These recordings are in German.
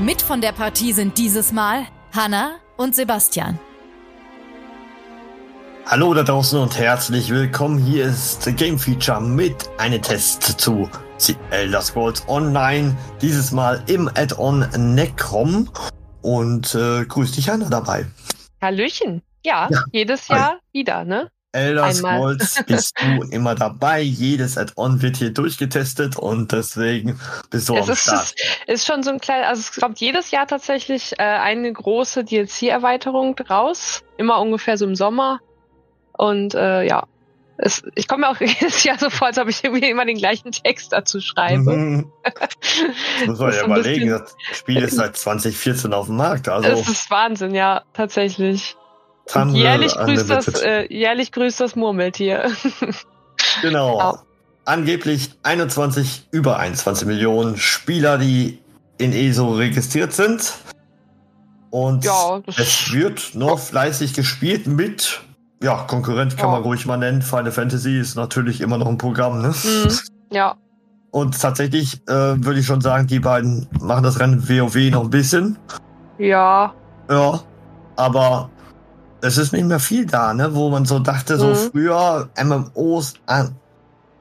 Mit von der Partie sind dieses Mal Hanna und Sebastian. Hallo da draußen und herzlich willkommen. Hier ist Game Feature mit einem Test zu The Elder Scrolls Online. Dieses Mal im Add-on Necrom. Und äh, grüß dich, Hanna, dabei. Hallöchen. Ja, Ja. jedes Jahr wieder, ne? Elder. Scrolls bist du immer dabei. Jedes Add-on wird hier durchgetestet und deswegen bist du es am ist, Start. es ist schon so ein kleiner, also es kommt jedes Jahr tatsächlich äh, eine große DLC-Erweiterung raus. Immer ungefähr so im Sommer. Und äh, ja, es, ich komme mir auch jedes Jahr so vor, als ob ich irgendwie immer den gleichen Text dazu schreibe. Mhm. Das muss man ja überlegen. bisschen- Das Spiel ist seit 2014 auf dem Markt. Also Es ist Wahnsinn, ja, tatsächlich. Tumblr jährlich grüßt das, äh, jährlich grüßt das Murmeltier. Genau. Ja. Angeblich 21, über 21 Millionen Spieler, die in ESO registriert sind. Und ja, es wird noch fleißig gespielt mit, ja, Konkurrent kann Ja. man ruhig mal nennen. Final Fantasy ist natürlich immer noch ein Programm, ne? Mhm. ja, Und tatsächlich äh, würde ich schon sagen, die beiden machen das Rennen WoW noch ein bisschen. ja, Ja, aber es ist nicht mehr viel da, ne? Wo man so dachte, so Mhm. früher MMOs an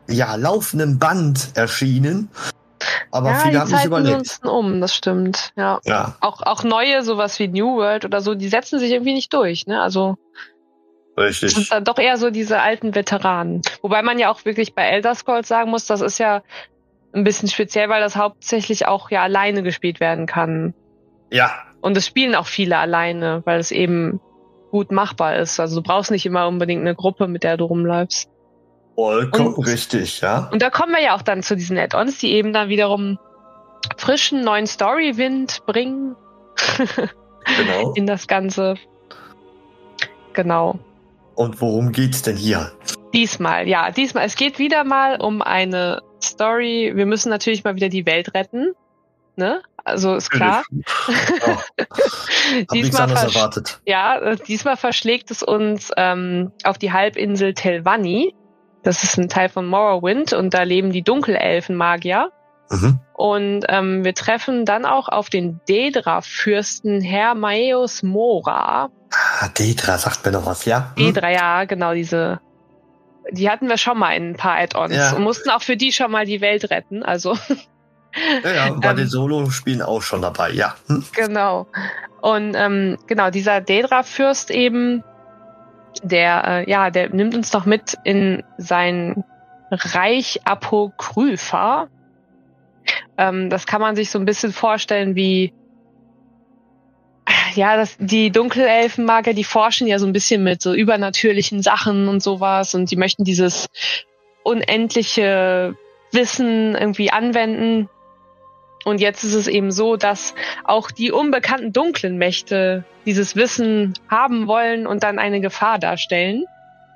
ja, laufendem Band erschienen. Aber ja, viele haben überlebt. nutzen um, das stimmt, ja. Ja, Auch, auch neue, sowas wie New World oder so, die setzen sich irgendwie nicht durch, ne? Also das sind richtig. dann doch eher so diese alten Veteranen. Wobei man ja auch wirklich bei Elder Scrolls sagen muss, das ist ja ein bisschen speziell, weil das hauptsächlich auch ja alleine gespielt werden kann. Ja, Und es spielen auch viele alleine, weil es eben gut machbar ist. Also du brauchst nicht immer unbedingt eine Gruppe, mit der du rumläufst. vollkommen Und- richtig, ja. Und da kommen wir ja auch dann zu diesen Add-ons, die eben dann wiederum frischen neuen Story-Wind bringen Genau. in das Ganze. Genau. Und worum geht's denn hier? Diesmal, ja, diesmal. Es geht wieder mal um eine Story. Wir müssen natürlich mal wieder die Welt retten. Ne? Also ist klar. Ja, diesmal, erwartet. ja, äh, diesmal verschlägt es uns ähm, auf die Halbinsel Telvanni. Das ist ein Teil von Morrowind und da leben die Dunkelelfen-Magier. Mhm. Und ähm, wir treffen dann auch auf den Dedra-Fürsten Hermaeus Mora. Ah, Dedra sagt mir noch was, ja? Hm? Dedra, ja, genau, diese. Die hatten wir schon mal in ein paar Add-ons Ja. und mussten auch für die schon mal die Welt retten. Also, Ja, ja, bei Ähm, den Solo-Spielen auch schon dabei, ja. Hm? genau. Und ähm, genau, dieser Dedra-Fürst eben, der, äh, ja, der nimmt uns doch mit in sein Reich Apokrypha. Ähm, das kann man sich so ein bisschen vorstellen wie, ja, das, die Dunkelelfenmagier, die forschen ja so ein bisschen mit so übernatürlichen Sachen und sowas und die möchten dieses unendliche Wissen irgendwie anwenden. Und jetzt ist es eben so, dass auch die unbekannten dunklen Mächte dieses Wissen haben wollen und dann eine Gefahr darstellen.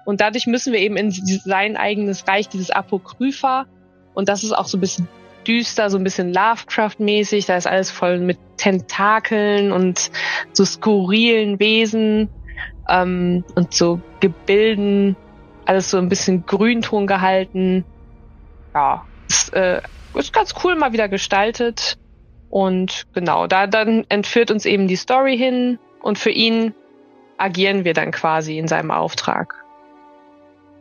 Und dadurch müssen wir eben in sein eigenes Reich, dieses Apokrypha. Und das ist auch so ein bisschen düster, so ein bisschen Lovecraft-mäßig. Da ist alles voll mit Tentakeln und so skurrilen Wesen ähm, und so Gebilden. Alles so ein bisschen Grünton gehalten. Ja, ist, äh, ist ganz cool mal wieder gestaltet. Und genau, da dann entführt uns eben die Story hin und für ihn agieren wir dann quasi in seinem Auftrag.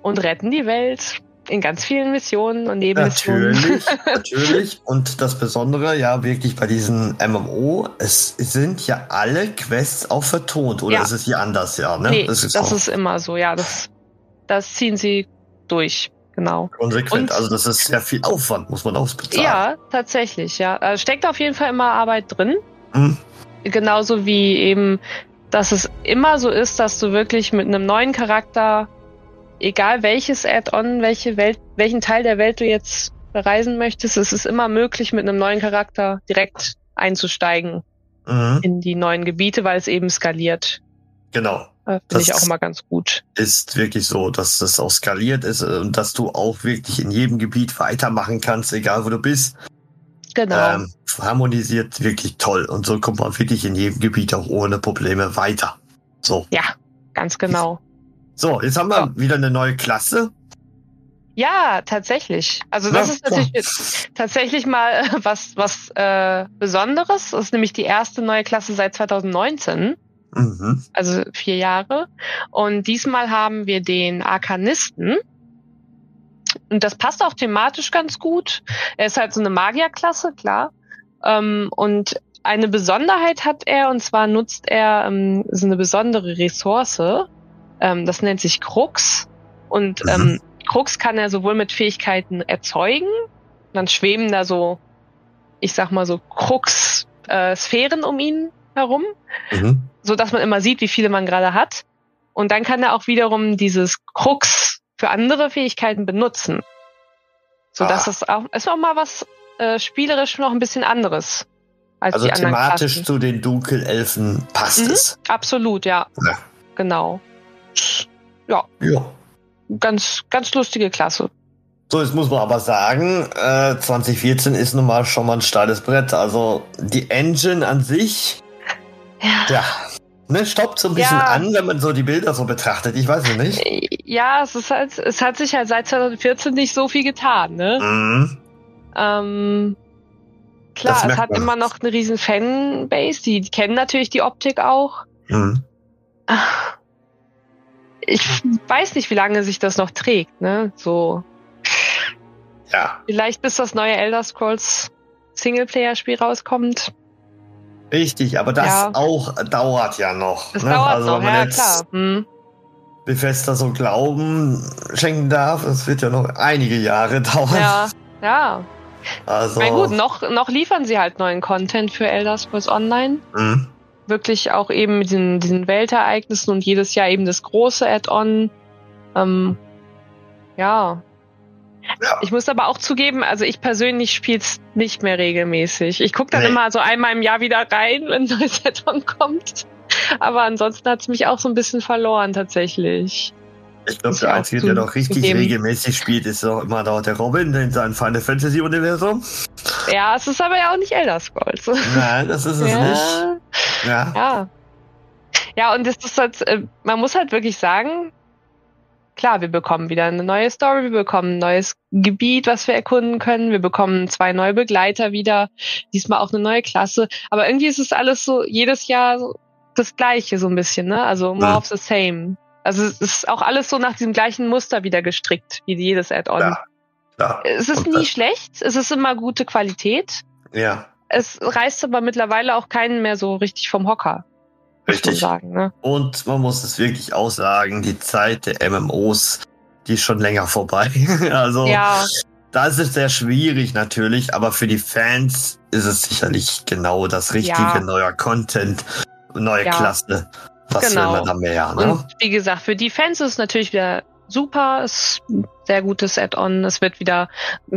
Und retten die Welt in ganz vielen Missionen und Nebenmissionen. Natürlich, natürlich. Und das Besondere, ja, wirklich bei diesen MMO, es sind ja alle Quests auch vertont. Oder Ja. ist es hier anders, ja? Ne? Nee, das das ist ist, auch immer so, ja. Das, das ziehen sie durch, genau. konsequent. und- also das ist sehr viel Aufwand, muss man ausbezahlen. Ja, tatsächlich, ja. Also steckt auf jeden Fall immer Arbeit drin. Hm? Genauso wie eben dass es immer so ist, dass du wirklich mit einem neuen Charakter, egal welches Add-on, welche Welt, welchen Teil der Welt du jetzt bereisen möchtest, es ist immer möglich, mit einem neuen Charakter direkt einzusteigen Mhm. in die neuen Gebiete, weil es eben skaliert. Genau. Äh, Finde Das ich auch immer ganz gut. Ist wirklich so, dass das auch skaliert ist äh, und dass du auch wirklich in jedem Gebiet weitermachen kannst, egal wo du bist. Genau. Ähm, harmonisiert wirklich toll. Und so kommt man wirklich in jedem Gebiet auch ohne Probleme weiter. So. ja, ganz genau. So, jetzt haben wir Ja. wieder eine neue Klasse. Ja, tatsächlich. Also das Ja, ist natürlich jetzt tatsächlich mal äh, was was äh, Besonderes. Das ist nämlich die erste neue Klasse seit 2019, Mhm. also vier Jahre. Und diesmal haben wir den Arkanisten. Und das passt auch thematisch ganz gut. Er ist halt so eine Magierklasse, klar. Ähm, und eine Besonderheit hat er, und zwar nutzt er ähm, so eine besondere Ressource. Ähm, das nennt sich Krux. Und Mhm. ähm, Krux kann er sowohl mit Fähigkeiten erzeugen, dann schweben da so, ich sag mal so Krux-Sphären um ihn herum, Mhm. So dass man immer sieht, wie viele man gerade hat. Und dann kann er auch wiederum dieses Krux für andere Fähigkeiten benutzen. So dass Ah. das auch, ist auch mal was äh, spielerisch noch ein bisschen anderes als Also die anderen thematisch Klassen. zu den Dunkelelfen passt Mhm. es. Absolut, ja. Ja. Genau. Ja. Ganz, ganz lustige Klasse. So, jetzt muss man aber sagen, äh, 2014 ist nun mal schon mal ein steiles Brett. Also die Engine an sich, Ja. ja, ne, stoppt so ein bisschen Ja. an, wenn man so die Bilder so betrachtet. Ich weiß es nicht. Ja, es ist halt, es hat sich halt seit 2014 nicht so viel getan, ne? Mhm. Ähm, klar, es hat man. immer noch eine riesen Fanbase, die, die kennen natürlich die Optik auch. Mhm. Ich weiß nicht, wie lange sich das noch trägt, ne? So, Ja, vielleicht bis das neue Elder Scrolls Singleplayer-Spiel rauskommt. Richtig, aber das Ja. auch dauert ja noch. Das ne? dauert also noch, wenn man ja jetzt klar. Hm. Bethesda so Glauben schenken darf, es wird ja noch einige Jahre dauern. Ja, ja. Also, Na gut, noch, noch liefern sie halt neuen Content für Elder Scrolls Online. mhm. Wirklich auch eben mit diesen, diesen Weltereignissen und jedes Jahr eben das große Add-on. Ähm, ja. Ja. Ich muss aber auch zugeben, also ich persönlich spiele es nicht mehr regelmäßig. Ich gucke dann Nee. immer so einmal im Jahr wieder rein, wenn ein neues Add-on kommt. Aber ansonsten hat es mich auch so ein bisschen verloren tatsächlich. Ich glaube, der Einzige, der noch richtig zugeben. regelmäßig spielt, ist auch immer noch der Robin in seinem Final Fantasy Universum. Ja, es ist aber ja auch nicht Elder Scrolls. Nein, das ist es nicht. ja, Ja. ja. Ja, und das ist halt, äh, man muss halt wirklich sagen, klar, wir bekommen wieder eine neue Story, wir bekommen ein neues Gebiet, was wir erkunden können, wir bekommen zwei neue Begleiter wieder, diesmal auch eine neue Klasse, aber irgendwie ist es alles so jedes Jahr so das Gleiche so ein bisschen, ne? Also more Mhm. of the same. Also es ist auch alles so nach diesem gleichen Muster wieder gestrickt, wie jedes Add-on. Ja. Ja. Es ist Und nie schlecht, es ist immer gute Qualität. ja, Es reißt aber mittlerweile auch keinen mehr so richtig vom Hocker, richtig. sagen, ne? Und man muss es wirklich auch sagen, die Zeit der MMOs, die ist schon länger vorbei. also, Ja, da ist es sehr schwierig natürlich, aber für die Fans ist es sicherlich genau das richtige, Ja. neuer Content, neue Ja. Klasse. Was Genau. will man da mehr, ne? und wie gesagt, für die Fans ist es natürlich wieder super, ist ein sehr gutes Add-on. Es wird wieder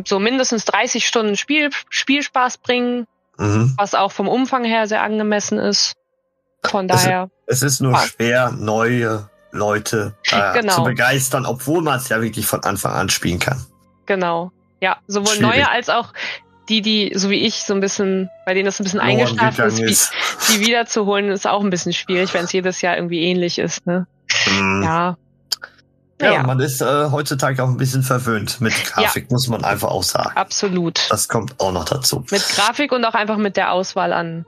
so mindestens 30 Stunden Spiel, Spielspaß bringen, Mhm. was auch vom Umfang her sehr angemessen ist. Von Es- daher, Es ist nur Ah. schwer, neue Leute äh, Genau. zu begeistern, obwohl man es ja wirklich von Anfang an spielen kann. genau. Ja, sowohl Schwierig. neue als auch die, die, so wie ich, so ein bisschen, bei denen das ein bisschen eingeschlafen ist, ist. die wiederzuholen, ist auch ein bisschen schwierig, wenn es jedes Jahr irgendwie ähnlich ist, ne? Mhm. Ja. Ja, Naja, man ist äh, heutzutage auch ein bisschen verwöhnt mit Grafik, muss man einfach auch sagen. absolut. Das kommt auch noch dazu. Mit Grafik und auch einfach mit der Auswahl an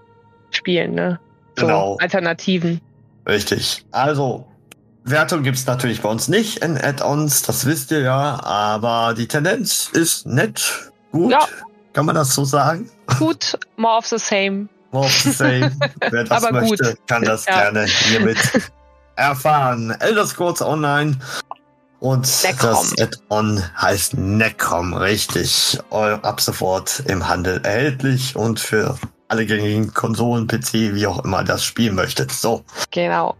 Spielen, ne? So Genau. Alternativen. Richtig. Also, Wertung gibt's natürlich bei uns nicht in Add-ons, das wisst ihr ja, aber die Tendenz ist nett, gut. Ja. Kann man das so sagen? Gut, more of the same. More of the same. Wer das Aber gut. möchte, kann das Ja. gerne hiermit erfahren. Elder Scrolls Online und Necrom. das Add-on heißt Necrom, richtig. Ab sofort im Handel erhältlich und für alle gängigen Konsolen, PC, wie auch immer das spielen möchtet. So. Genau.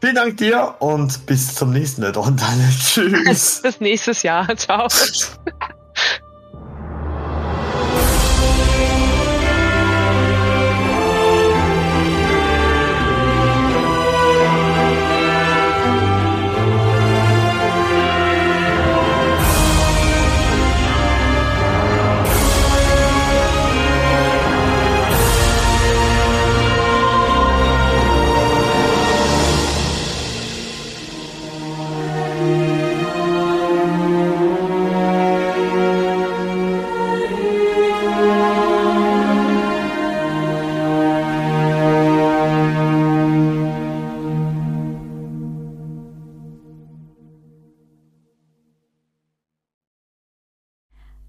Vielen Dank dir und bis zum nächsten Mal. Und dann tschüss. bis nächstes Jahr. Ciao.